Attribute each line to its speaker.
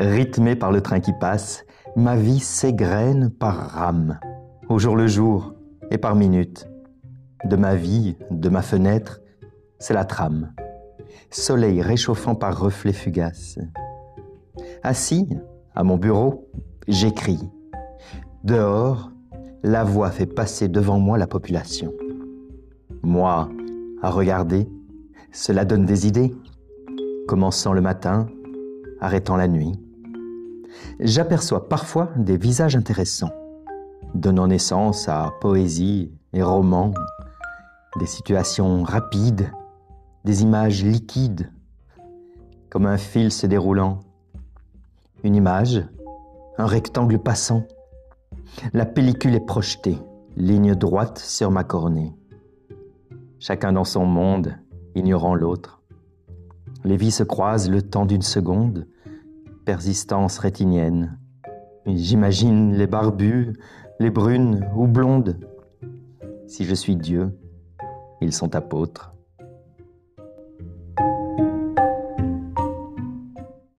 Speaker 1: rythmée par le train qui passe, ma vie s'égrène par rames, au jour le jour et par minute. De ma vie, de ma fenêtre, c'est la trame. Soleil réchauffant par reflets fugaces. Assis à mon bureau, j'écris. Dehors, la voix fait passer devant moi la population. Moi, à regarder, cela donne des idées, commençant le matin, arrêtant la nuit. J'aperçois parfois des visages intéressants, donnant naissance à poésie et romans, des situations rapides, des images liquides, comme un fil se déroulant. Une image, un rectangle passant. La pellicule est projetée, ligne droite sur ma cornée. Chacun dans son monde, ignorant l'autre. Les vies se croisent le temps d'une seconde, persistance rétinienne. J'imagine les barbus, les brunes ou blondes. Si je suis Dieu, ils sont apôtres.